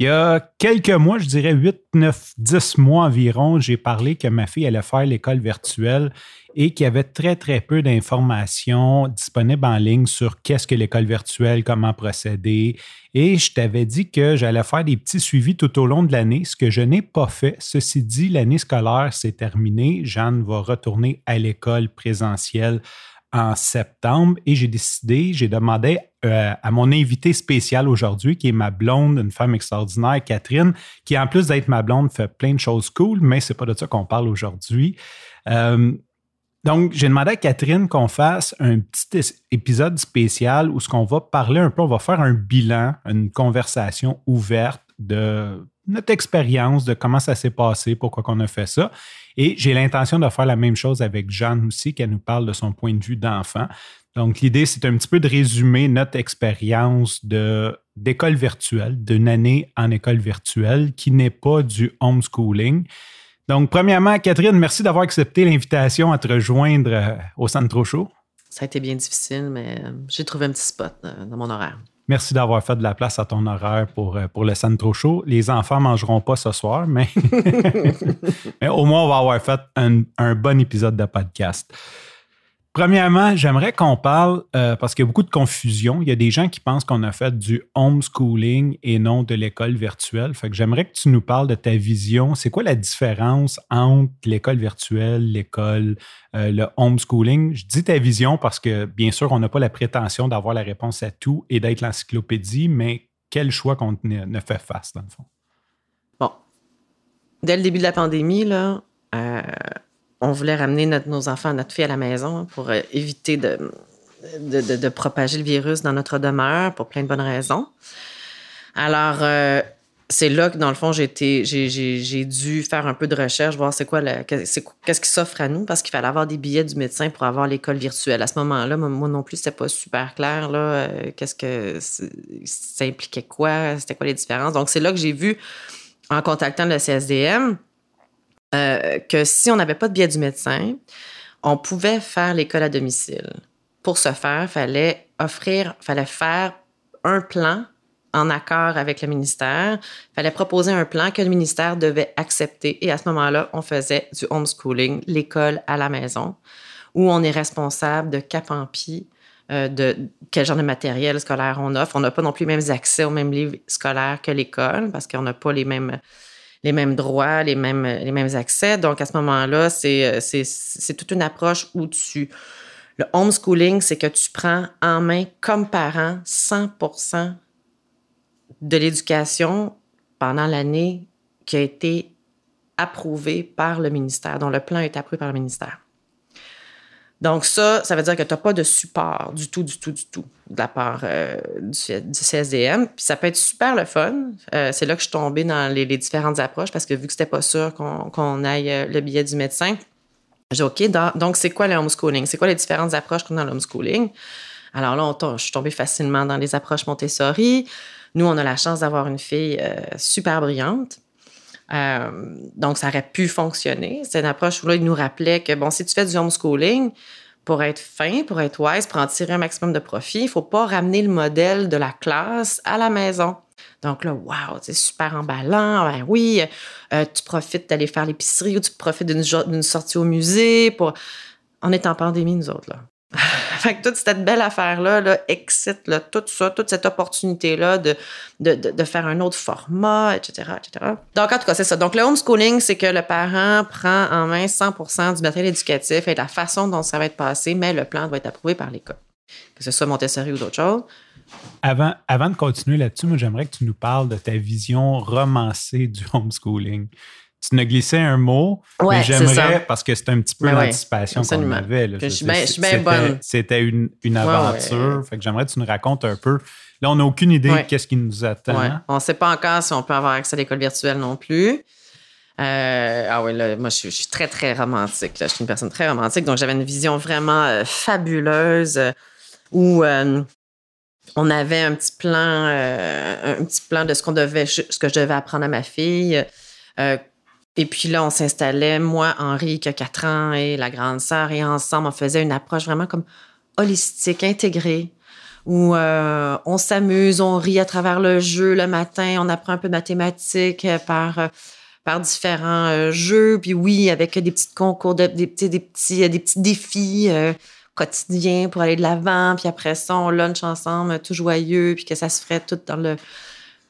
Il y a quelques mois, je dirais 8, 9, 10 mois environ, j'ai parlé que ma fille allait faire l'école virtuelle et qu'il y avait très, très peu d'informations disponibles en ligne sur qu'est-ce que l'école virtuelle, comment procéder. Et je t'avais dit que j'allais faire des petits suivis tout au long de l'année, ce que je n'ai pas fait. Ceci dit, l'année scolaire s'est terminée. Jeanne va retourner à l'école présentielle en septembre et j'ai décidé, j'ai demandé euh, à mon invité spécial aujourd'hui, qui est ma blonde, une femme extraordinaire, Catherine, qui en plus d'être ma blonde, fait plein de choses cool, mais c'est pas de ça qu'on parle aujourd'hui. Euh, donc, j'ai demandé à Catherine qu'on fasse un petit épisode spécial où ce qu'on va parler un peu, on va faire un bilan, une conversation ouverte de notre expérience, de comment ça s'est passé, pourquoi qu'on a fait ça. Et j'ai l'intention de faire la même chose avec Jeanne aussi, qu'elle nous parle de son point de vue d'enfant. Donc, l'idée, c'est un petit peu de résumer notre expérience d'école virtuelle, d'une année en école virtuelle qui n'est pas du homeschooling. Donc, premièrement, Catherine, merci d'avoir accepté l'invitation à te rejoindre euh, au Centre Show. Ça a été bien difficile, mais euh, j'ai trouvé un petit spot euh, dans mon horaire. Merci d'avoir fait de la place à ton horaire pour, pour le Centro Show. Les enfants ne mangeront pas ce soir, mais, mais au moins, on va avoir fait un, un bon épisode de podcast. Premièrement, j'aimerais qu'on parle, euh, parce qu'il y a beaucoup de confusion. Il y a des gens qui pensent qu'on a fait du homeschooling et non de l'école virtuelle. Fait que j'aimerais que tu nous parles de ta vision. C'est quoi la différence entre l'école virtuelle, l'école, euh, le homeschooling? Je dis ta vision parce que, bien sûr, on n'a pas la prétention d'avoir la réponse à tout et d'être l'encyclopédie, mais quel choix qu'on ne fait face, dans le fond? Bon. Dès le début de la pandémie, là, euh, on voulait ramener nos enfants, notre fille à la maison pour euh, éviter de, de, propager le virus dans notre demeure pour plein de bonnes raisons. Alors, euh, c'est là que, dans le fond, j'ai, dû faire un peu de recherche, voir c'est quoi, qu'est-ce qui s'offre à nous, parce qu'il fallait avoir des billets du médecin pour avoir l'école virtuelle. À ce moment-là, moi non plus, c'était pas super clair, là, euh, qu'est-ce que ça impliquait quoi, c'était quoi les différences. Donc, c'est là que j'ai vu, en contactant le CSDM, euh, que si on n'avait pas de billet du médecin, on pouvait faire l'école à domicile. Pour ce faire, fallait offrir, fallait faire un plan en accord avec le ministère. Fallait proposer un plan que le ministère devait accepter. Et à ce moment-là, on faisait du homeschooling, l'école à la maison, où on est responsable de cap en pied euh, de quel genre de matériel scolaire on offre. On n'a pas non plus les mêmes accès aux mêmes livres scolaires que l'école parce qu'on n'a pas les mêmes les mêmes droits, les mêmes, accès. Donc, à ce moment-là, c'est, c'est, toute une approche où tu... Le homeschooling, c'est que tu prends en main, comme parent, 100% de l'éducation pendant l'année qui a été approuvée par le ministère, dont le plan est approuvé par le ministère. Donc ça, ça veut dire que tu n'as pas de support du tout, du tout, du tout de la part euh, du, CSDM. Puis ça peut être super le fun. Euh, c'est là que je suis tombée dans les, différentes approches parce que vu que c'était pas sûr qu'on aille euh, le billet du médecin, j'ai OK, donc c'est quoi le homeschooling? C'est quoi les différentes approches qu'on a dans l'homeschooling? Alors là, je suis tombée facilement dans les approches Montessori. Nous, on a la chance d'avoir une fille super brillante. Euh, donc, ça aurait pu fonctionner. C'est une approche où là, il nous rappelait que, bon, si tu fais du homeschooling, pour être fin, pour être wise, pour en tirer un maximum de profit, il faut pas ramener le modèle de la classe à la maison. Donc là, wow, c'est super emballant. Ben oui, euh, tu profites d'aller faire l'épicerie ou tu profites d'une sortie au musée. Pour... On est en pandémie, nous autres, là. fait que toute cette belle affaire-là là, excite tout ça, toute cette opportunité-là de, faire un autre format, etc., etc. Donc, en tout cas, c'est ça. Donc, le homeschooling, c'est que le parent prend en main 100% du matériel éducatif et la façon dont ça va être passé, mais le plan doit être approuvé par l'école, que ce soit Montessori ou d'autres choses. Avant, avant de continuer là-dessus, j'aimerais que tu nous parles de ta vision romancée du homeschooling tu ne glissé un mot, mais j'aimerais, parce que c'est un petit peu l'anticipation qu'on avait. je suis bien bonne. C'était une, une aventure. Fait que j'aimerais que tu nous racontes un peu. Là, on n'a aucune idée de qu'est-ce qui nous attend. On ne sait pas encore si on peut avoir accès à l'école virtuelle non plus. Euh, ah oui, là, moi, je, suis très, très romantique. Là. Je suis une personne très romantique. Donc, j'avais une vision vraiment euh, fabuleuse euh, où on avait un petit plan, un petit plan de ce qu'on devait, ce que je devais apprendre à ma fille. Euh, et puis là, on s'installait, moi, Henri, qui a 4 ans, et la grande sœur, et ensemble, on faisait une approche vraiment comme holistique, intégrée, où euh, on s'amuse, on rit à travers le jeu le matin, on apprend un peu de mathématiques par par différents jeux, puis oui, avec des petits concours, des, petits, des petits, des petits défis quotidien pour aller de l'avant, puis après ça, on lunch ensemble, tout joyeux, puis que ça se ferait tout dans le,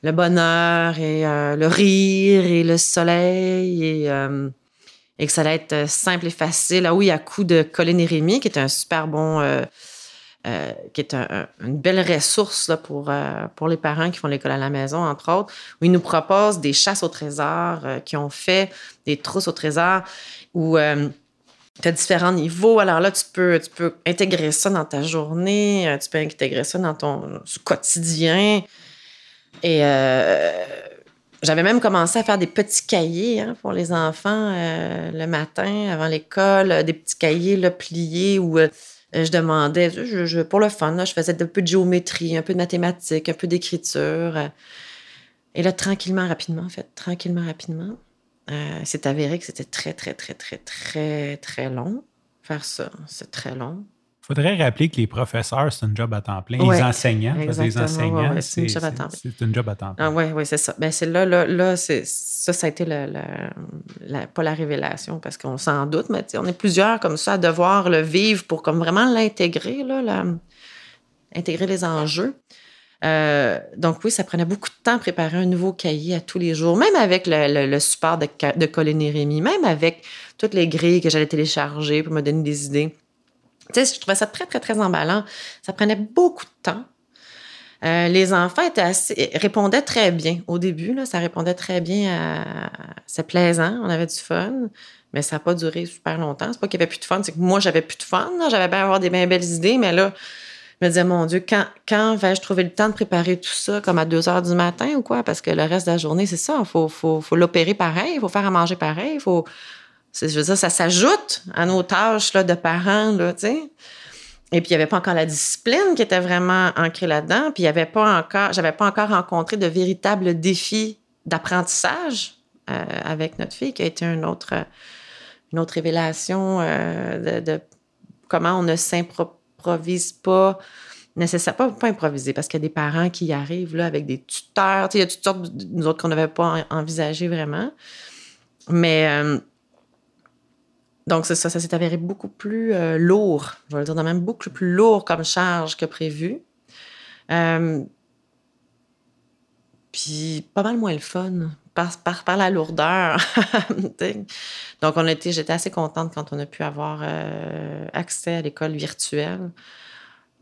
le bonheur et euh, le rire et le soleil et, euh, et, que ça allait être simple et facile. Ah oui, à coup de Colin et Rémi, qui est un super bon... Euh, qui est une belle ressource pour, les parents qui font l'école à la maison, entre autres, où ils nous proposent des chasses au trésor, qui ont fait des trousses au trésor, où tu as différents niveaux. Alors là, tu peux, tu peux intégrer ça dans ta journée, tu peux intégrer ça dans ton quotidien. Et euh, j'avais même commencé à faire des petits cahiers hein, pour les enfants euh, le matin avant l'école, des petits cahiers là, pliés où je demandais, pour le fun, je faisais un peu de géométrie, un peu de mathématiques, un peu d'écriture. et là, tranquillement, rapidement, en fait, tranquillement, rapidement, euh, c'est avéré que c'était très, très, très, très, très, très long faire ça. C'est très long. Il faudrait rappeler que les professeurs, c'est un job à temps plein. les enseignants, les enseignants, c'est une job à temps plein. C'est une job à temps plein. oui, oui, c'est ça. Ben, c'est là, là, là ça, ça a été le, pas la révélation parce qu'on s'en doute, mais on est plusieurs comme ça à devoir le vivre pour comme vraiment l'intégrer, là, intégrer les enjeux. Euh, donc oui, ça prenait beaucoup de temps à préparer un nouveau cahier à tous les jours, même avec le, support de, de Colin et Rémi, même avec toutes les grilles que j'allais télécharger pour me donner des idées. Tu sais, je trouvais ça très, très, très emballant. Ça prenait beaucoup de temps. Euh, les enfants étaient assez, répondaient très bien au début. Ça répondait très bien à. C'est plaisant, on avait du fun, mais ça n'a pas duré super longtemps. C'est pas qu'il n'y avait plus de fun, c'est que moi, j'avais plus de fun. J'avais bien avoir des bien belles idées, mais là, je me disais, mon Dieu, quand, vais-je trouver le temps de préparer tout ça, comme à 2 heures du matin ou quoi? Parce que le reste de la journée, c'est ça. Il faut, faut, faut l'opérer pareil, il faut faire à manger pareil, il faut. Je veux dire, ça s'ajoute à nos tâches là, de parents, tu sais. Et puis, il n'y avait pas encore la discipline qui était vraiment ancrée là-dedans. Puis, il y avait pas encore, j'avais pas encore rencontré de véritables défis d'apprentissage euh, avec notre fille, qui a été une autre, une autre révélation euh, de, comment on ne s'improprie improvise pas nécessairement, pas, pas improviser, parce qu'il y a des parents qui arrivent là, avec des tuteurs. Il y a toutes sortes, nous autres, qu'on n'avait pas envisagé vraiment. Mais euh, donc, ça, s'est avéré beaucoup plus euh, lourd, je vais dire, même beaucoup plus lourd comme charge que prévu. Euh, puis pas mal moins le fun par la lourdeur. Donc, on était, j'étais assez contente quand on a pu avoir euh, accès à l'école virtuelle.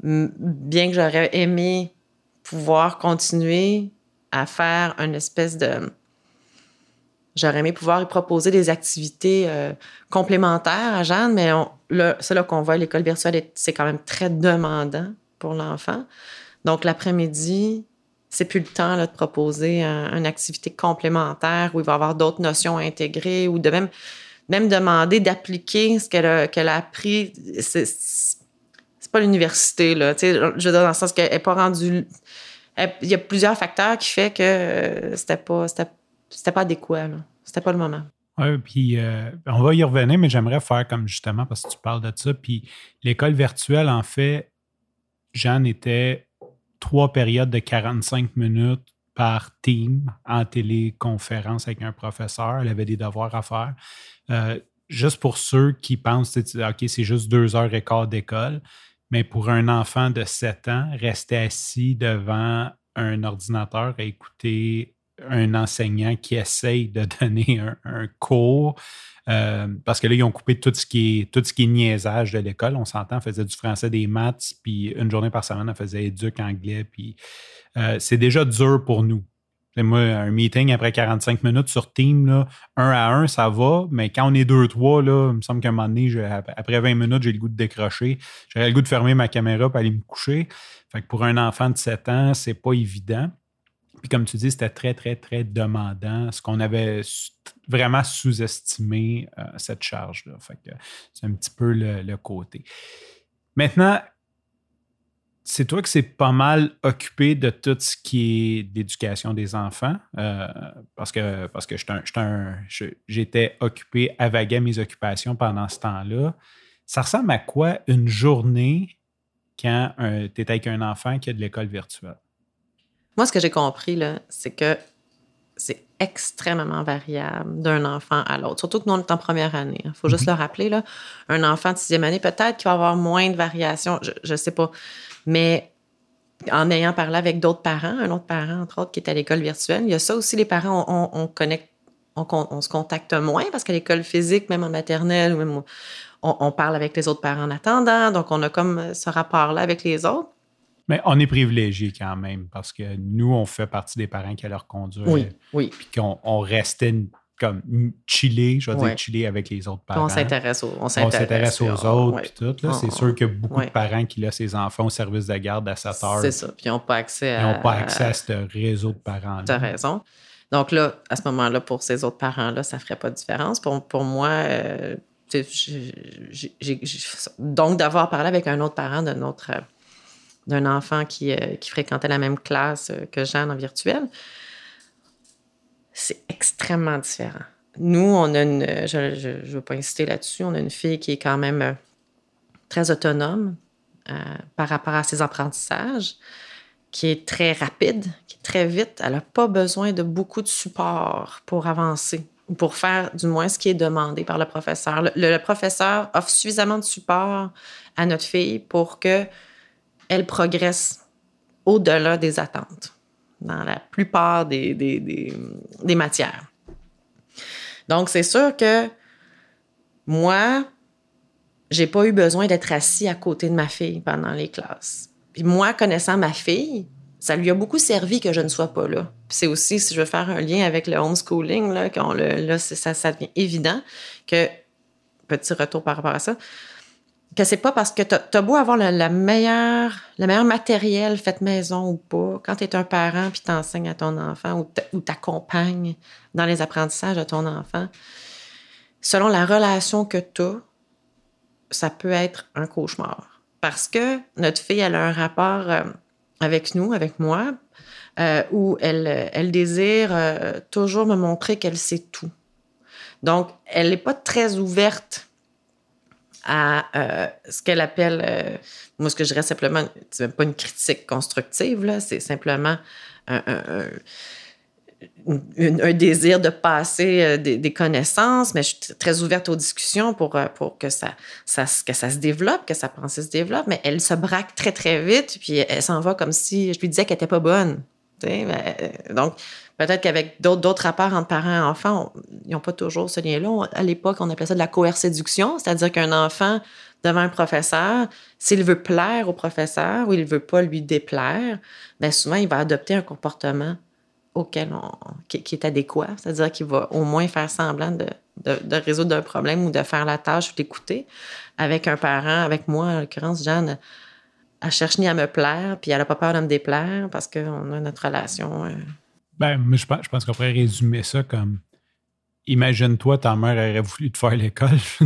Bien que j'aurais aimé pouvoir continuer à faire une espèce de. J'aurais aimé pouvoir y proposer des activités euh, complémentaires à Jeanne, mais c'est là qu'on voit l'école virtuelle, c'est quand même très demandant pour l'enfant. Donc, l'après-midi, c'est plus le temps là, de proposer une activité complémentaire où il va y avoir d'autres notions intégrées ou de même, demander d'appliquer ce qu'elle a, a appris. C'est, pas l'université, là. je veux dire, dans le sens qu'elle n'est pas rendue. Il y a plusieurs facteurs qui font que euh, c'était pas, c'était, pas adéquat, là. C'était pas le moment. Oui, puis euh, on va y revenir, mais j'aimerais faire comme justement, parce que tu parles de ça. Puis l'école virtuelle, en fait, Jeanne était trois périodes de 45 minutes par team en téléconférence avec un professeur. Elle avait des devoirs à faire. Euh, juste pour ceux qui pensent, OK, c'est juste deux heures et quart d'école, mais pour un enfant de 7 ans, rester assis devant un ordinateur et écouter un enseignant qui essaye de donner un cours euh, parce que là, ils ont coupé tout ce qui est, tout ce qui est niaisage de l'école. On s'entend, on faisait du français, des maths, puis une journée par semaine, on faisait éduc anglais. Puis euh, c'est déjà dur pour nous. moi, un meeting après 45 minutes sur Team, là, un à un, ça va, mais quand on est deux, trois, là, il me semble qu'à un moment donné, après 20 minutes, j'ai le goût de décrocher. J'aurais le goût de fermer ma caméra pour aller me coucher. Fait que pour un enfant de 7 ans, c'est pas évident. Puis comme tu dis, c'était très, très, très demandant. Ce qu'on avait vraiment sous-estimé, euh, cette charge-là. Fait que c'est un petit peu le, côté. Maintenant, c'est toi que c'est pas mal occupé de tout ce qui est d'éducation des enfants, euh, parce que, parce que j'étais occupé à mes occupations pendant ce temps-là. Ça ressemble à quoi une journée quand tu es avec un enfant qui a de l'école virtuelle? Moi, ce que j'ai compris, c'est que c'est extrêmement variable d'un enfant à l'autre. Surtout que nous, on est en première année. Il hein. faut juste mhm. le rappeler. Là. Un enfant de sixième année, peut-être qu'il va avoir moins de variations. Je ne sais pas. Mais en ayant parlé avec d'autres parents, un autre parent, entre autres, qui est à l'école virtuelle, il y a ça aussi, les parents, on, connecte, on, se contacte moins parce qu'à l'école physique, même en maternelle, même, on, parle avec les autres parents en attendant. Donc, on a comme ce rapport-là avec les autres. Mais on est privilégié quand même parce que nous, on fait partie des parents qui leur conduire. Oui, oui. Puis qu'on on restait comme chiller, je veux dire chiller avec les autres parents. On s'intéresse aux, on s'intéresse aux autres, puis tout. c'est sûr qu'il y a beaucoup de parents qui laissent ses enfants au service de garde à 7 heures. C'est ça, puis ils n'ont pas accès à... Ils n'ont pas accès à ce réseau de parents-là. Tu as raison. Donc là, à ce moment-là, pour ces autres parents-là, ça ne ferait pas de différence. Pour, pour moi, euh, donc d'avoir parlé avec un autre parent d'un autre d'un enfant qui, euh, qui, fréquentait la même classe que Jeanne en virtuel, c'est extrêmement différent. Nous, on a une, je ne veux pas insister là-dessus, on a une fille qui est quand même euh, très autonome euh, par rapport à ses apprentissages, qui est très rapide, qui est très vite. Elle n'a pas besoin de beaucoup de support pour avancer ou pour faire du moins ce qui est demandé par le professeur. Le, professeur offre suffisamment de support à notre fille pour que elle progresse au-delà des attentes dans la plupart des, des, matières. Donc, c'est sûr que moi, j'ai pas eu besoin d'être assis à côté de ma fille pendant les classes. Puis moi, connaissant ma fille, ça lui a beaucoup servi que je ne sois pas là. c'est aussi, si je veux faire un lien avec le homeschooling, là, là, ça devient évident que, petit retour par rapport à ça, que c'est pas parce que tu as, beau avoir le meilleur matériel fait maison ou pas, quand tu es un parent puis t'enseignes à ton enfant ou t'accompagnes dans les apprentissages de ton enfant, selon la relation que tu as, ça peut être un cauchemar. Parce que notre fille, elle a un rapport euh, avec nous, avec moi, euh, où elle, elle désire euh, toujours me montrer qu'elle sait tout. Donc, elle n'est pas très ouverte à euh, ce qu'elle appelle, euh, moi ce que je dirais simplement, c'est même pas une critique constructive, là, c'est simplement un, désir de passer euh, des, connaissances, mais je suis très ouverte aux discussions pour, pour que, ça, ça, que ça se développe, que sa pensée se développe, mais elle se braque très, très vite, puis elle s'en va comme si je lui disais qu'elle n'était pas bonne. donc, Peut-être qu'avec d'autres rapports entre parents et enfants, ils n'ont pas toujours ce lien-là. À l'époque, on appelait ça de la coercéduction, c'est-à-dire qu'un enfant devant un professeur, s'il veut plaire au professeur ou il ne veut pas lui déplaire, bien souvent, il va adopter un comportement auquel qui, est adéquat, c'est-à-dire qu'il va au moins faire semblant de, résoudre un problème ou de faire la tâche ou d'écouter. Avec un parent, avec moi, en l'occurrence, Jeanne, elle cherche ni à me plaire, puis elle n'a pas peur de me déplaire parce qu'on a notre relation. Euh, ben, je pense, je pense qu'on pourrait résumer ça comme Imagine-toi, ta mère aurait voulu te faire l'école.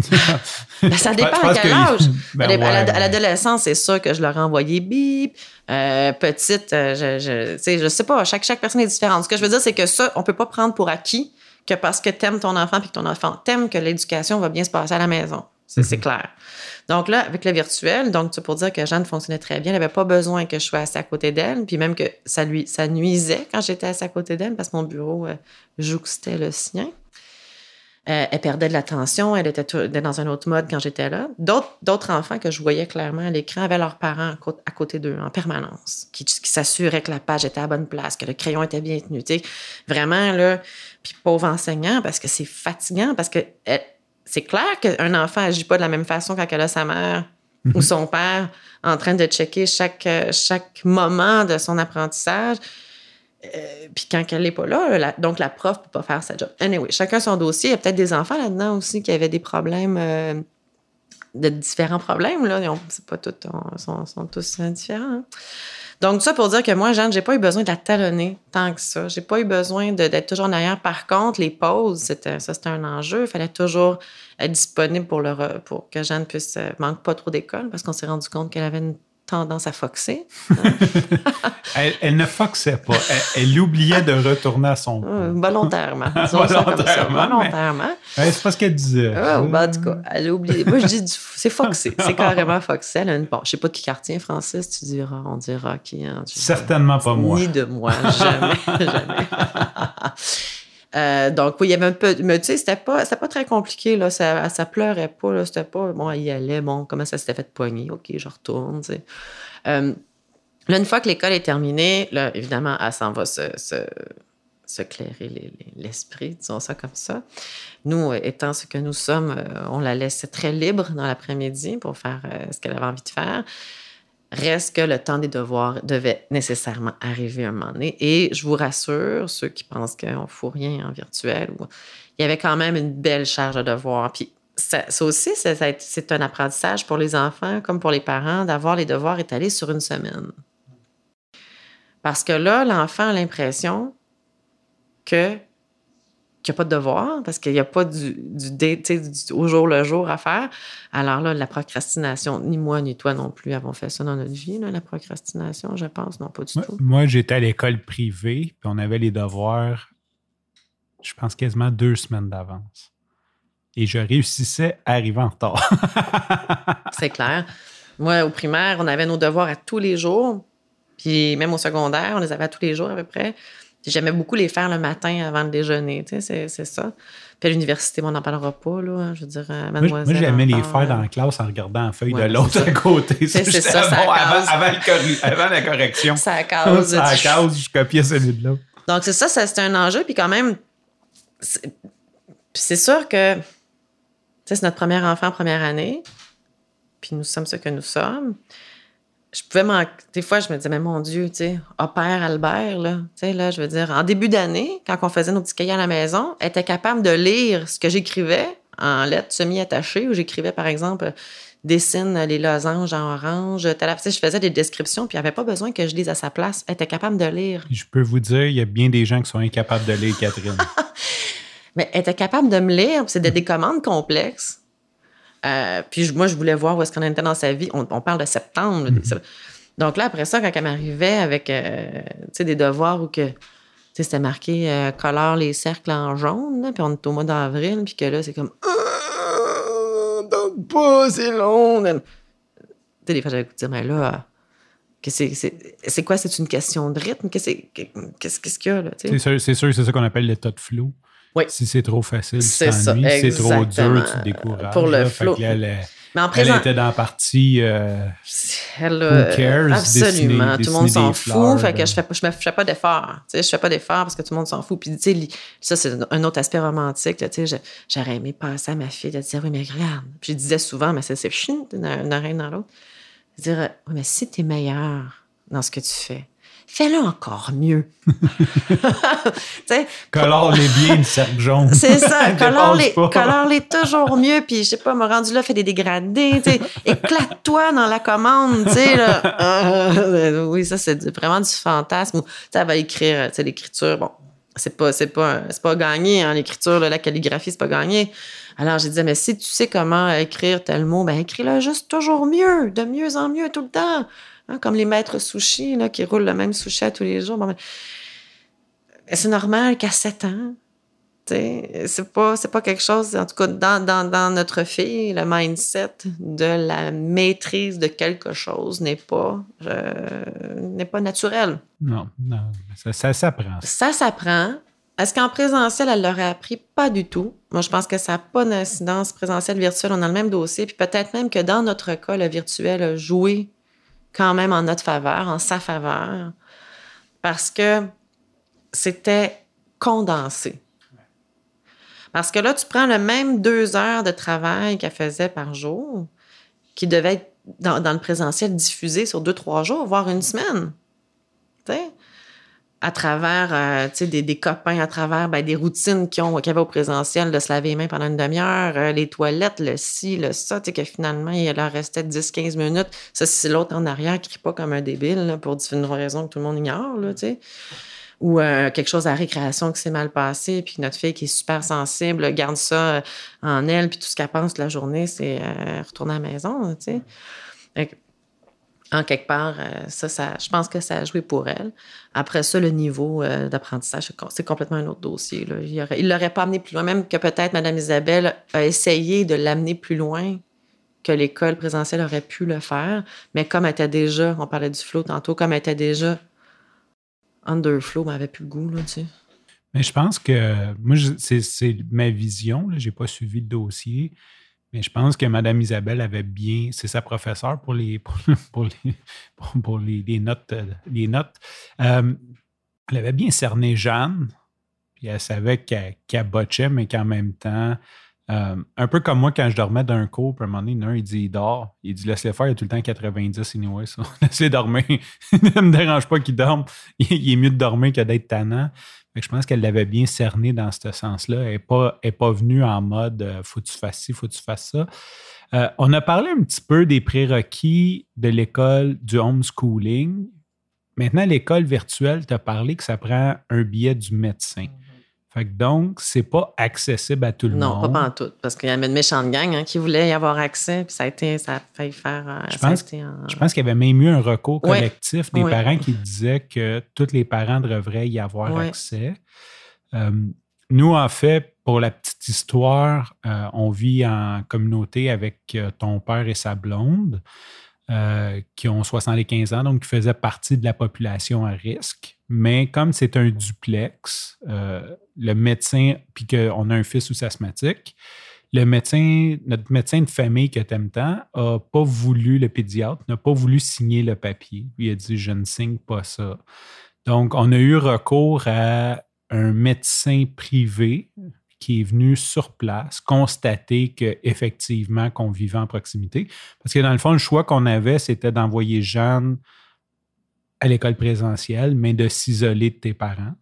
ben, ça dépend à quel âge. Ben à l'adolescence, c'est sûr que je leur ai envoyé bip. Euh, petite, euh, je, je, je sais pas, chaque, chaque personne est différente. Ce que je veux dire, c'est que ça, on peut pas prendre pour acquis que parce que tu aimes ton enfant et que ton enfant t'aime, que l'éducation va bien se passer à la maison. C'est mm-hmm. clair. Donc là, avec le virtuel, donc c'est pour dire que Jeanne fonctionnait très bien. Elle n'avait pas besoin que je sois assise à côté d'elle, puis même que ça lui ça nuisait quand j'étais assise à côté d'elle parce que mon bureau euh, jouxtait le sien. Euh, elle perdait de l'attention, elle était dans un autre mode quand j'étais là. D'autres enfants que je voyais clairement à l'écran avaient leurs parents à côté d'eux en permanence, qui, s'assuraient que la page était à la bonne place, que le crayon était bien tenu. Vraiment, là, puis pauvre enseignant, parce que c'est fatigant, parce que c'est clair qu'un enfant agit pas de la même façon quand elle a sa mère ou mhm. son père en train de checker chaque, chaque moment de son apprentissage. Euh, puis quand elle n'est pas là, donc la prof ne peut pas faire sa job. Anyway, chacun son dossier. Il y a peut-être des enfants là-dedans aussi qui avaient des problèmes, euh, de différents problèmes. Là. C'est pas tous, sont, sont tous différents. Hein. Donc, ça pour dire que moi, Jeanne, j'ai pas eu besoin de la talonner tant que ça. J'ai pas eu besoin d'être toujours en arrière. Par contre, les pauses, c'était, ça, c'était un enjeu. Il fallait toujours être disponible pour, le, pour que Jeanne puisse euh, manque pas trop d'école parce qu'on s'est rendu compte qu'elle avait une tendance à foxer. elle, elle, ne foxait pas. Elle, elle, oubliait de retourner à son euh, Volontairement. volontairement. volontairement. c'est pas ce qu'elle disait. Oh, ben, en tout cas, elle a oublié. Moi, je dis, c'est foxé. C'est carrément foxé. Elle a une... Bon, je sais pas de qui quartier, Francis, tu diras. On dira qui. Hein, Certainement pas moi. Ni de moi. Jamais. jamais. Euh, donc, oui, il y avait un peu. Mais tu sais, c'était pas, pas très compliqué, là. Ça, ça pleurait pas, là. C'était pas. Bon, il y allait, bon, comment ça s'était fait poigner? OK, je retourne, tu sais. Euh, là, une fois que l'école est terminée, là, évidemment, elle s'en va se, se, clairer l'esprit, disons ça comme ça. Nous, étant ce que nous sommes, euh, on la laissait très libre dans l'après-midi pour faire ce qu'elle avait envie de faire. Reste que le temps des devoirs devait nécessairement arriver un moment donné. Et je vous rassure, ceux qui pensent qu'on ne fout rien en virtuel, il y avait quand même une belle charge de devoirs. Puis ça, aussi, c'est un apprentissage pour les enfants comme pour les parents d'avoir les devoirs étalés sur une semaine. Parce que là, l'enfant a l'impression que qu'il n'y a pas de devoir parce qu'il n'y a pas du, du, au jour le jour à faire. Alors là, la procrastination, ni moi ni toi non plus avons fait ça dans notre vie, la procrastination, je pense, non pas du tout. Moi, j'étais à l'école privée, puis on avait les devoirs, je pense quasiment deux semaines d'avance. Et je réussissais à arriver en retard. C'est clair. Moi, au primaire, on avait nos devoirs à tous les jours. Puis même au secondaire, on les avait à tous les jours à peu près. J'aimais beaucoup les faire le matin avant le déjeuner, tu sais, c'est ça. Puis à l'université, on n'en parlera pas, là. Hein, je veux dire, euh, mademoiselle. Moi, j'aimais les faire dans la classe en regardant la feuille de l'autre à côté. C'est ça, ça bon, avant, avant, la correction. Ça cause. ça cause, je copiais celui de l'autre. Donc, c'est ça, c'est un enjeu. Puis quand même, c'est sûr que, c'est notre premier enfant, première année. Puis nous sommes ce que nous sommes je pouvais manquer. Des fois, je me disais, mais mon Dieu, tu sais, père Albert, là, tu sais, là, je veux dire, en début d'année, quand on faisait nos petits cahiers à la maison, était capable de lire ce que j'écrivais en lettres semi-attachées, où j'écrivais, par exemple, dessine les losanges en orange. Tu sais, je faisais des descriptions, puis il n'y avait pas besoin que je lise à sa place. Elle était capable de lire. Je peux vous dire, il y a bien des gens qui sont incapables de lire, Catherine. mais elle était capable de me lire, c'est des commandes complexes. Euh, puis moi, je voulais voir où est-ce qu'on était dans sa vie. On, parle de septembre. Mhm. Donc là, après ça, quand elle m'arrivait avec euh, des devoirs où que c'était marqué euh, colore les cercles en jaune, puis on est au mois d'avril, puis que là, c'est comme ah, pas, c'est long. Tu sais, des fois, j'avais dire, mais là, c'est quoi? C'est une question de rythme? Qu'est-ce qu'il y a là? C'est sûr, c'est ça qu'on appelle l'état de flou. Oui. Si c'est trop facile, c'est c'est trop dur, tu te décourages. Pour le flow. Elle, mais en présent... elle, était dans la partie euh, elle, Who cares? Absolument. tout le monde s'en fout. Fait que je fais, je fais pas d'effort. Je fais pas d'effort parce que tout le monde s'en fout. Puis, ça, c'est un autre aspect romantique. J'aurais aimé passer à ma fille de dire, oui, mais regarde. Puis, je disais souvent, mais c'est chine d'une oreille dans l'autre. Dire, oui, mais si tu es meilleur dans ce que tu fais, fais-le encore mieux. colore-les bien, le cercle jaune. C'est ça, colore-les colore toujours mieux, puis je sais pas, me rendu là, fais des dégradés, éclate-toi dans la commande, tu sais, euh, oui, ça, c'est vraiment du fantasme. Tu va écrire, tu l'écriture, bon, c'est pas, c'est pas, c'est pas gagné, hein, l'écriture, la calligraphie, c'est pas gagné. Alors, j'ai dit, mais si tu sais comment écrire tel mot, ben écris-le juste toujours mieux, de mieux en mieux tout le temps. Hein, comme les maîtres sushis là, qui roulent le même sushi à tous les jours. Ben, c'est normal qu'à 7 ans, c'est pas, pas quelque chose, en tout cas, dans, dans, dans, notre fille, le mindset de la maîtrise de quelque chose n'est pas, euh, n'est pas naturel. Non, non, ça, ça s'apprend. Ça s'apprend. Est-ce qu'en présentiel, elle l'aurait appris? Pas du tout. Moi, je pense que ça n'a pas d'incidence présentielle, virtuelle. On a le même dossier. Puis peut-être même que dans notre cas, le virtuel a joué quand même en notre faveur, en sa faveur, parce que c'était condensé. Parce que là, tu prends le même deux heures de travail qu'elle faisait par jour, qui devait être dans, le présentiel diffusé sur deux, trois jours, voire une semaine. À travers euh, des, des, copains, à travers ben, des routines qui ont, y au présentiel, de se laver les mains pendant une demi-heure, euh, les toilettes, le ci, le ça, que finalement, il leur restait 10-15 minutes. Ça, c'est l'autre en arrière qui crie pas comme un débile pour une raison que tout le monde ignore. Là, ou euh, quelque chose à récréation qui s'est mal passé, puis notre fille qui est super sensible garde ça en elle, puis tout ce qu'elle pense la journée, c'est retourner à la maison. En quelque part, euh, ça, ça, je pense que ça a joué pour elle. Après ça, le niveau euh, d'apprentissage, c'est complètement un autre dossier. Il ne l'aurait pas amené plus loin, même que peut-être Mme Isabelle a essayé de l'amener plus loin que l'école présentielle aurait pu le faire. Mais comme elle était déjà, on parlait du flow tantôt, comme elle était déjà underflow, ben, elle n'avait plus le goût, là, tu. Mais je pense que, moi, c'est ma vision, je n'ai pas suivi le dossier, mais je pense que Mme Isabelle avait bien, c'est sa professeure pour les, pour, les, pour les, notes. Les notes. Euh, elle avait bien cerné Jeanne, puis elle savait qu'elle botchait, mais qu'en même temps, euh, un peu comme moi quand je dormais d'un cours, puis à un moment donné, il dit il dort. Il dit laisse-le faire, il a tout le temps 90 anyway, ça. Laisse-le dormir. ne me dérange pas qu'il dorme. Il, est mieux de dormir que d'être tannant. Je pense qu'elle l'avait bien cerné dans ce sens-là. Elle n'est pas, pas venue en mode euh, faut que tu fasses ci, faut tu fasses ça. Euh, on a parlé un petit peu des prérequis de l'école du homeschooling. Maintenant, l'école virtuelle t'a parlé que ça prend un billet du médecin. Fait que donc, c'est pas accessible à tout le monde. Non, pas en tout. Parce qu'il y avait une méchante gang hein, qui voulait y avoir accès, puis ça a été, ça a failli faire. Euh, je pense, je pense qu'il y avait même eu un recours collectif des parents qui disaient que tous les parents devraient y avoir accès. Euh, nous, en fait, pour la petite histoire, euh, on vit en communauté avec ton père et sa blonde. Euh, qui ont 75 ans, donc qui faisaient partie de la population à risque. Mais comme c'est un duplex, euh, le médecin, puis qu'on a un fils aussi asthmatique, le médecin, notre médecin de famille que t'aimes tant, n'a pas voulu, le pédiatre, n'a pas voulu signer le papier. Il a dit Je ne signe pas ça. Donc, on a eu recours à un médecin privé qui est venu sur place constater qu'effectivement, qu'on vivait en proximité. Parce que dans le fond, le choix qu'on avait, c'était d'envoyer Jeanne à l'école présentielle, mais de s'isoler de tes parents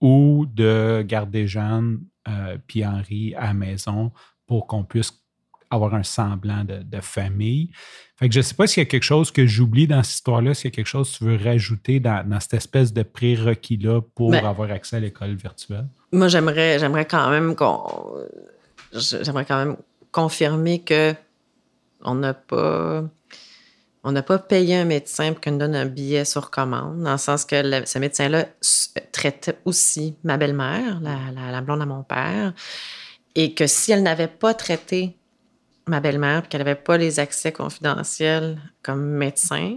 ou de garder Jeanne euh, puis Henri à la maison pour qu'on puisse avoir un semblant de, famille. Fait que je ne sais pas s'il y a quelque chose que j'oublie dans cette histoire-là, s'il y a quelque chose que tu veux rajouter dans, cette espèce de prérequis-là pour ben, avoir accès à l'école virtuelle? Moi, j'aimerais, j'aimerais quand même qu'on, j'aimerais quand même confirmer que on n'a pas, on n'a pas payé un médecin pour qu'il nous donne un billet sur commande, dans le sens que ce médecin-là traitait aussi ma belle-mère, la, la blonde à mon père, et que si elle n'avait pas traité ma belle-mère, qu'elle n'avait pas les accès confidentiels comme médecin,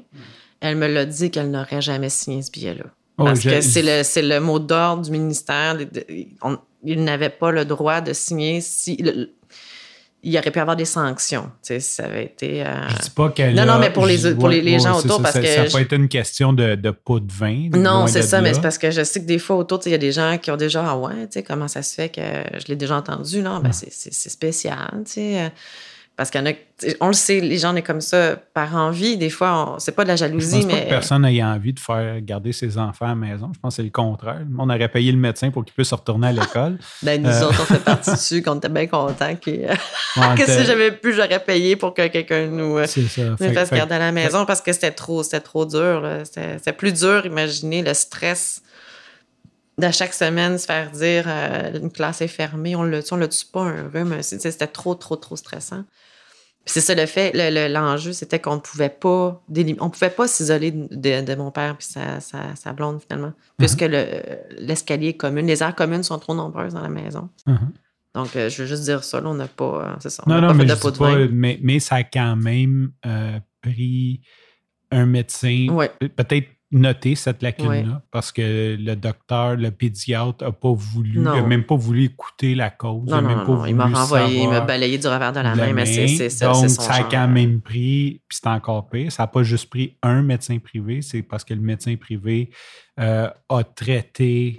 elle me l'a dit qu'elle n'aurait jamais signé ce billet-là. Oh, Parce que c'est le, le mot d'ordre du ministère. il n'avait pas le droit de signer si. il aurait pu avoir des sanctions. Tu sais, ça avait été. Euh, je dis pas qu'elle. Non, non, mais pour les, pour les, gens autour. Ça, parce ça, que ça n'a pas été une question de, de pot de vin. Non, c'est ça, mais c'est parce que je sais que des fois autour, il y a des gens qui ont déjà. Ah ouais, tu sais, comment ça se fait que je l'ai déjà entendu? Non, ben, c'est, c'est spécial. Tu sais. Euh, parce qu'on a, on le sait, les gens, sont comme ça par envie. Des fois, c'est pas de la jalousie, je pense mais. Pas que personne n'ait envie de faire garder ses enfants à la maison. Je pense que c'est le contraire. On aurait payé le médecin pour qu'il puisse retourner à l'école. ben, nous euh, autres, on fait partie dessus, qu'on était bien contents que, que si j'avais pu, j'aurais payé pour que quelqu'un nous, euh, nous fasse garder à la maison parce que c'était trop, c'était trop dur. C'était plus dur, imaginez le stress de chaque semaine se faire dire euh, une classe est fermée, on le on le tue pas un rhume. C'était trop, trop, trop stressant c'est ça le fait, l'enjeu, c'était qu'on ne pouvait pas on pouvait pas s'isoler de, mon père puis sa, blonde finalement, puisque uh-huh. l'escalier est commun. Les aires communes sont trop nombreuses dans la maison. Uh-huh. Donc, euh, je veux juste dire ça, là, on n'a pas. Euh, c'est ça. non, non, mais, de mais, mais, ça a quand même euh, pris un médecin, peut-être noter cette lacune-là parce que le docteur, le pédiatre n'a pas voulu, n'a même pas voulu écouter la cause. Non, non, non, il m'a renvoyé, il m'a balayé du revers de la, main, mais c'est ça. Donc, ça a quand même pris, puis c'est encore pire, ça n'a pas juste pris un médecin privé, c'est parce que le médecin privé euh, a traité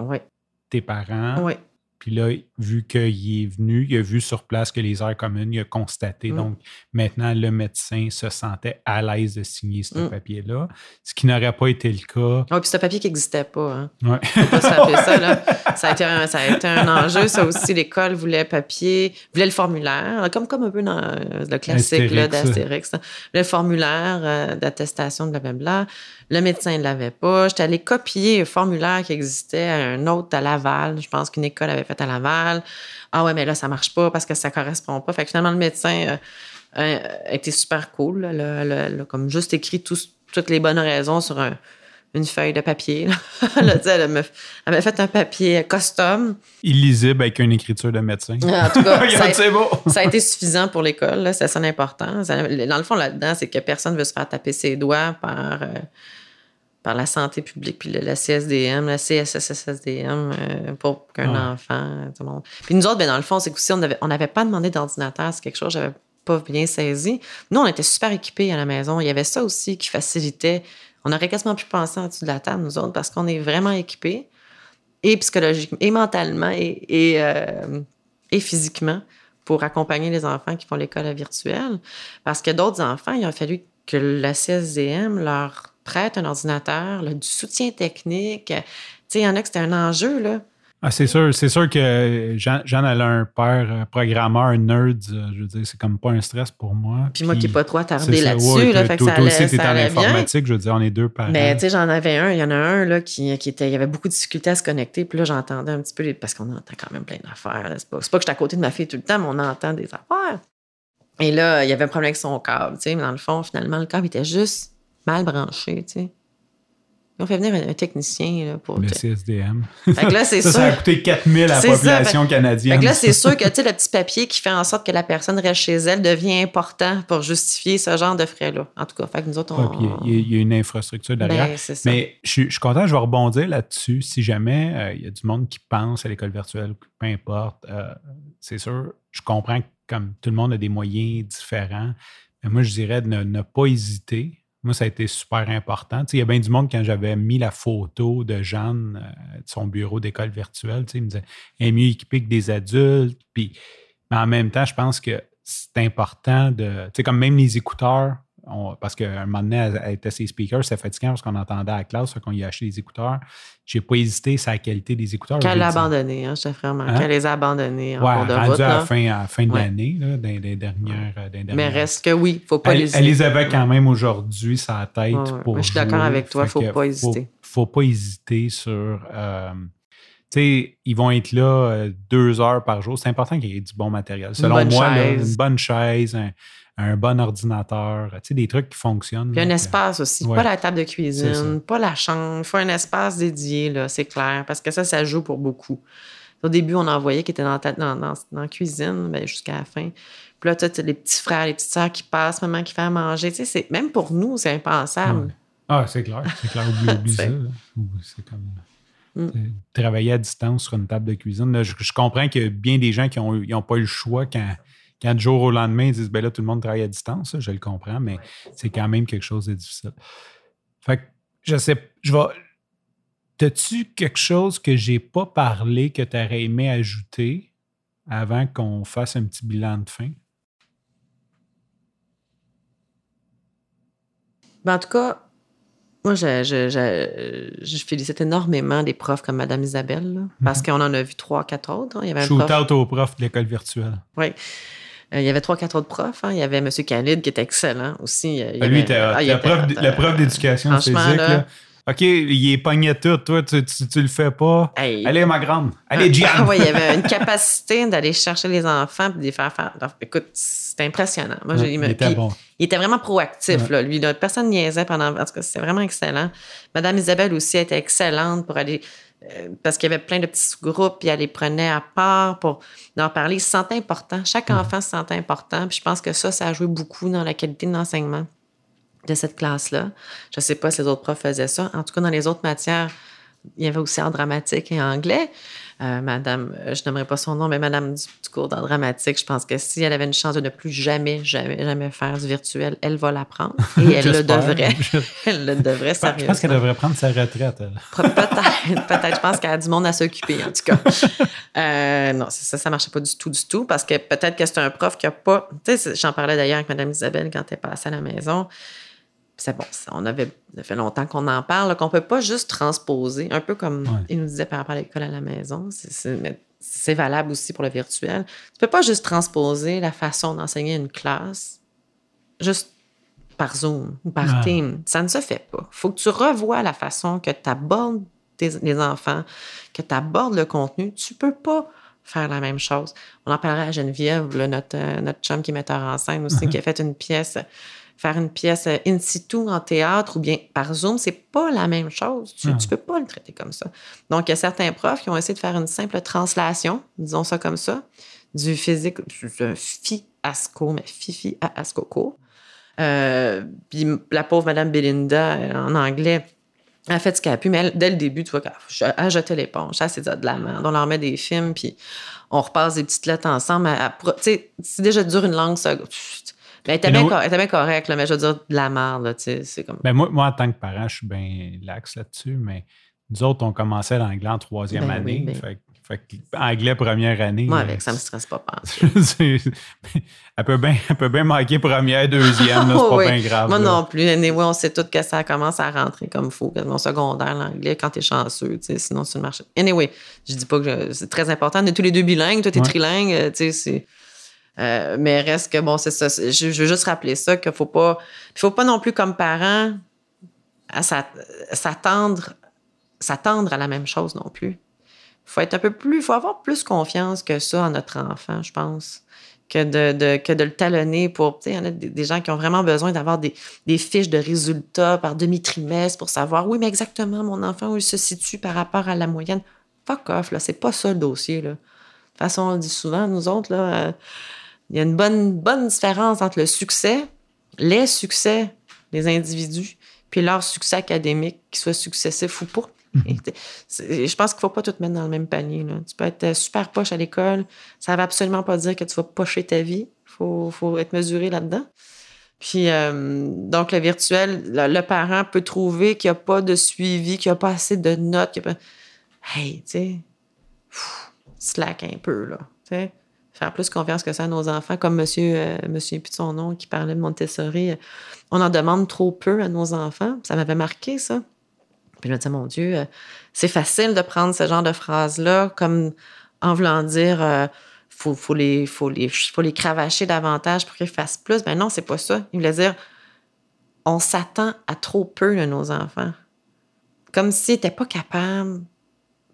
tes parents. Oui. Puis là, vu qu'il est venu, il a vu sur place que les heures communes, il a constaté. Mm. Donc, maintenant, le médecin se sentait à l'aise de signer ce mm. papier-là, ce qui n'aurait pas été le cas. Oui, puis c'est un papier qui n'existait pas. Hein. Ouais. pas ça, là. Ça a, été un, ça a été un enjeu. Ça aussi, l'école voulait papier, voulait le formulaire, comme, comme un peu dans euh, le classique d'Astérix. Le formulaire euh, d'attestation de blablabla. Le médecin ne l'avait pas. J'étais allée copier un formulaire qui existait à un autre à Laval. Je pense qu'une école avait fait à Laval. Ah ouais, mais là, ça marche pas parce que ça correspond pas. Fait que finalement, le médecin euh, a été super cool. comme juste écrit tout, toutes les bonnes raisons sur un, une feuille de papier. Là. elle m'a fait un papier custom. Illisible avec une écriture de médecin. En tout cas, ça, a, beau. ça a été suffisant pour l'école. C'est ça l'important. Dans le fond, là-dedans, c'est que personne ne veut se faire taper ses doigts par, euh, par la santé publique, puis la CSDM, la CSSSDM, euh, pour qu'un enfant, tout le monde. Puis nous autres, ben, dans le fond, c'est qu'aussi, on n'avait on avait pas demandé d'ordinateur. C'est quelque chose que j'avais pas bien saisi. Nous, on était super équipés à la maison. Il y avait ça aussi qui facilitait on aurait quasiment pu penser en dessous de la table, nous autres, parce qu'on est vraiment équipés, et psychologiquement, et mentalement, et, euh, et, physiquement, pour accompagner les enfants qui font l'école virtuelle. Parce que d'autres enfants, il a fallu que la CSDM leur prête un ordinateur, du soutien technique. Tu sais, il y en a que c'était un enjeu, là. Ah, c'est sûr, c'est sûr que Jean, Jean elle a un père euh, programmeur, nerd, euh, je veux dire, c'est comme pas un stress pour moi. Puis, moi qui n'ai pas trop attardé là-dessus, là, fait que ça allait, aussi, ça en informatique, je veux dire, on est deux parents. Mais tu sais, j'en avais un, il y en a un là, qui, qui était, il y avait beaucoup de difficultés à se connecter, puis là, j'entendais un petit peu, parce qu'on entend quand même plein d'affaires. C'est pas, pas que j'étais à côté de ma fille tout le temps, mais on entend des affaires. Et là, il y avait un problème avec son câble, tu sais, mais dans le fond, finalement, le câble était juste mal branché, tu sais. On fait venir un, technicien là, pour. Le CSDM. là, c'est ça, sûr. ça a coûté 4000 à la population canadienne. Fait que là, c'est sûr que le petit papier qui fait en sorte que la personne reste chez elle devient important pour justifier ce genre de frais-là. En tout cas, fait que nous autres, on. il, y a, une infrastructure derrière. Ben, Mais je, suis content, je vais rebondir là-dessus. Si jamais euh, il y a du monde qui pense à l'école virtuelle, peu importe, euh, c'est sûr, je comprends que comme tout le monde a des moyens différents. Mais moi, je dirais de ne pas hésiter moi, ça a été super important. il y a bien du monde, quand j'avais mis la photo de Jeanne euh, de son bureau d'école virtuelle, il me disait elle est mieux équipée que des adultes. Puis, mais en même temps, je pense que c'est important de. Tu sais, comme même les écouteurs, parce qu'à un moment donné, elle, était ses speakers, c'est fatigant parce qu'on entendait à la classe, qu'on y a acheté des écouteurs. J'ai pas hésité sur la qualité des écouteurs. Qu'elle l'a abandonné, hein, je te vraiment. Hein? Qu'elle les a abandonnés en ouais, cours de route. À, la fin, à la fin de l'année, des, dernières, Mais reste que oui, il faut pas elle, hésiter. Elle les avait quand même aujourd'hui sa tête pour Je suis d'accord avec toi, il faut pas hésiter. Faut, faut pas hésiter sur... Euh, sais, ils vont être là euh, deux heures par jour. C'est important qu'il y ait du bon matériel. Selon moi, une bonne chaise, un, un bon ordinateur, tu sais, des trucs qui fonctionnent. Puis un espace aussi, pas la table de cuisine, pas la chambre. Il faut un espace dédié, là, c'est clair, parce que ça, ça joue pour beaucoup. Au début, on en voyait qui étaient dans, dans, dans, la cuisine ben, jusqu'à la fin. Puis là, tu as les petits frères, les petites sœurs qui passent, maman qui fait à manger. Tu sais, même pour nous, c'est impensable. Ah, c'est clair, c'est clair. Oublie, ça. C'est comme... Mm. Travailler à distance sur une table de cuisine. je, comprends qu'il y a bien des gens qui n'ont pas eu le choix quand quand du jour au lendemain, ils disent, ben là, tout le monde travaille à distance, je le comprends, mais c'est quand même quelque chose de difficile. Fait que, je sais, je vais. T'as-tu quelque chose que j'ai pas parlé que tu aurais aimé ajouter avant qu'on fasse un petit bilan de fin? Ben, en tout cas, moi, je, je, félicite énormément des profs comme Mme Isabelle, parce mhm. qu'on en a vu trois, quatre autres. Hein. Il y avait un Shoot out aux profs de l'école virtuelle. Oui. Euh, il y avait trois, quatre autres profs. Hein. Il y avait M. Khalid qui était excellent aussi. Ah, lui, était, ah, la, prof, d'éducation physique. Là, OK, il est pogné tout. Toi, tu, tu, le fais pas. Allez, ma grande. Allez, Gian. Ah, il y avait une capacité d'aller chercher les enfants et de les faire faire. écoute, c'était impressionnant. Moi, il, était bon. il était vraiment proactif. Là, lui, là, personne niaisait pendant. En tout cas, c'était vraiment excellent. Madame Isabelle aussi était excellente pour aller euh, parce qu'il y avait plein de petits sous-groupes, puis elle les prenait à part pour en parler. Ils se sentaient importants. Chaque enfant se sentait important. Puis je pense que ça, ça a joué beaucoup dans la qualité de l'enseignement de cette classe-là. Je ne sais pas si les autres profs faisaient ça. En tout cas, dans les autres matières, il y avait aussi en dramatique et en anglais. Euh, madame, euh, je n'aimerais pas son nom, mais Madame du, cours d'art dramatique, je pense que si elle avait une chance de ne plus jamais, jamais, jamais faire du virtuel, elle va l'apprendre et elle le devrait. elle le devrait, sérieusement. Je pense qu'elle devrait prendre sa retraite. Peut-être, peut-être. Je pense qu'elle a du monde à s'occuper, en tout cas. Euh, non, ça, ça ne marchait pas du tout, du tout, parce que peut-être que c'est un prof qui n'a pas... Tu sais, j'en parlais d'ailleurs avec Madame Isabelle quand elle passait à la maison c'est bon, on avait, ça fait longtemps qu'on en parle, qu'on ne peut pas juste transposer, un peu comme il nous disait par rapport à l'école à la maison, c'est valable aussi pour le virtuel. Tu ne peux pas juste transposer la façon d'enseigner une classe juste par Zoom ou par Team. Ça ne se fait pas. Il faut que tu revoies la façon que tu abordes les enfants, que tu abordes le contenu. Tu ne peux pas faire la même chose. On en parlait à Geneviève, notre, notre chum qui est metteur en scène aussi, qui a fait une pièce faire une pièce euh, in situ en théâtre ou bien par Zoom, c'est pas la même chose. Tu, Ah. tu peux pas le traiter comme ça. Donc, il y a certains profs qui ont essayé de faire une simple translation, disons ça comme ça, du physique, un fiasco, mais fifi à ascoco. Euh, puis la pauvre Madame Belinda, euh, en anglais, elle a fait ce qu'elle a pu, mais elle, dès le début, tu vois, elle a jeté l'éponge. Elle s'est Ah, de la merde. On leur met des films, puis on repasse des petites lettres ensemble. Tu sais, c'est déjà dur une langue, ça. Elle était, bien, elle était bien correcte, là, mais je veux dire, de la merde, tu c'est comme... Ben moi, moi, en tant que parent, je suis bien lax là-dessus, mais nous autres, on commençait l'anglais en troisième Ben oui, année. ben- Fait, anglais première année. Moi, euh, avec ça me stresse pas, elle, peut bien, elle peut bien manquer première, deuxième, c'est pas Oui. bien grave. Moi là. non plus. Anyway, on sait tous que ça commence à rentrer comme il faut, au secondaire, l'anglais, quand t'es chanceux, tu sinon c'est le marché. Anyway, je dis pas que c'est très important. On est tous les deux bilingues, toi t'es Ouais. trilingue, euh, tu sais, c'est... euh, mais reste que, bon, c'est ça. Je, veux juste rappeler ça, qu'il faut pas... Il faut pas non plus, comme parent, s'attendre à la même chose non plus. faut être un peu plus... faut avoir plus confiance que ça en notre enfant, je pense que de, que de le talonner pour. Tu sais, il y en a des, gens qui ont vraiment besoin d'avoir des, des fiches de résultats par demi-trimestre pour savoir, oui, mais exactement, mon enfant, où il se situe par rapport à la moyenne. Fuck off, là, c'est pas ça le dossier, là. De toute façon, on le dit souvent, nous autres, là, euh, il y a une bonne, bonne différence entre le succès, les succès des individus, puis leur succès académique, qu'il soit successif ou pas. C'est- Je pense qu'il ne faut pas tout mettre dans le même panier. là. Tu peux être euh, super poche à l'école. Ça ne veut absolument pas dire que tu vas pocher ta vie. Il faut, faut être mesuré là-dedans. Puis, euh, donc, le virtuel, le, le parent peut trouver qu'il n'y a pas de suivi, qu'il n'y a pas assez de notes. qu'il a pas... Hey, tu sais, slack un peu, là. Faire plus confiance que ça à nos enfants, comme monsieur, euh, monsieur son nom qui parlait de Montessori. On en demande trop peu à nos enfants. Ça m'avait marqué, ça. Puis je me disais, mon Dieu, euh, c'est facile de prendre ce genre de phrases-là comme en voulant dire euh, faut les cravacher davantage pour qu'ils fassent plus. Ben non, c'est pas ça. Il voulait dire on s'attend à trop peu de nos enfants. Comme s'ils n'étaient pas capables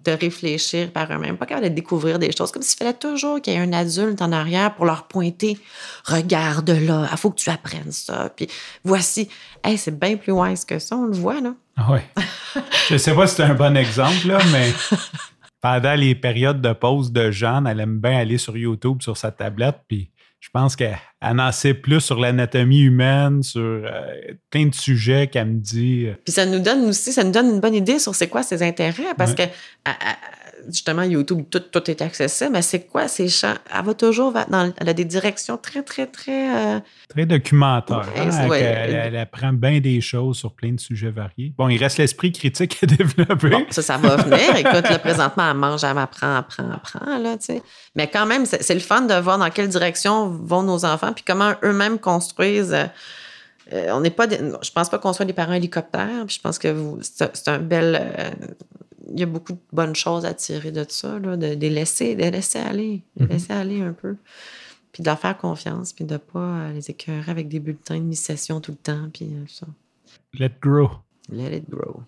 de réfléchir par eux-mêmes, pas capables de découvrir des choses, comme s'il fallait toujours qu'il y ait un adulte en arrière pour leur pointer regarde là, il faut que tu apprennes ça. Puis voici, hey, c'est bien plus wise que ça, on le voit là. Ah ouais. Je sais pas si c'est un bon exemple, là, mais pendant les périodes de pause de Jeanne, elle aime bien aller sur YouTube sur sa tablette, puis je pense qu'elle elle en sait plus sur l'anatomie humaine, sur euh, plein de sujets qu'elle me dit. Puis ça nous donne aussi, ça nous donne une bonne idée sur c'est quoi ses intérêts, parce Ouais. que à- à- justement, YouTube, tout, tout est accessible, mais c'est quoi ces champs? Elle va toujours dans, elle a des directions très, très, très. euh, Très documentaire. Ouais, hein, ouais. elle, elle apprend bien des choses sur plein de sujets variés. Bon, il reste l'esprit critique à développer. Bon, ça, ça va venir. Écoute, là, présentement, elle mange, elle apprend, apprend, apprend, là, tu sais. Mais quand même, c'est le fun de voir dans quelle direction vont nos enfants, puis comment eux-mêmes construisent. euh, euh, on n'est pas, des- je pense pas qu'on soit des parents hélicoptères, puis je pense que vous, c'est c'est un bel. euh, il y a beaucoup de bonnes choses à tirer de ça, là, de, de les laisser, de laisser aller, de les laisser aller un peu. Puis de leur faire confiance, puis de ne pas euh, les écœurer avec des bulletins de mi-session tout le temps, puis euh, ça. Let grow. Let it grow.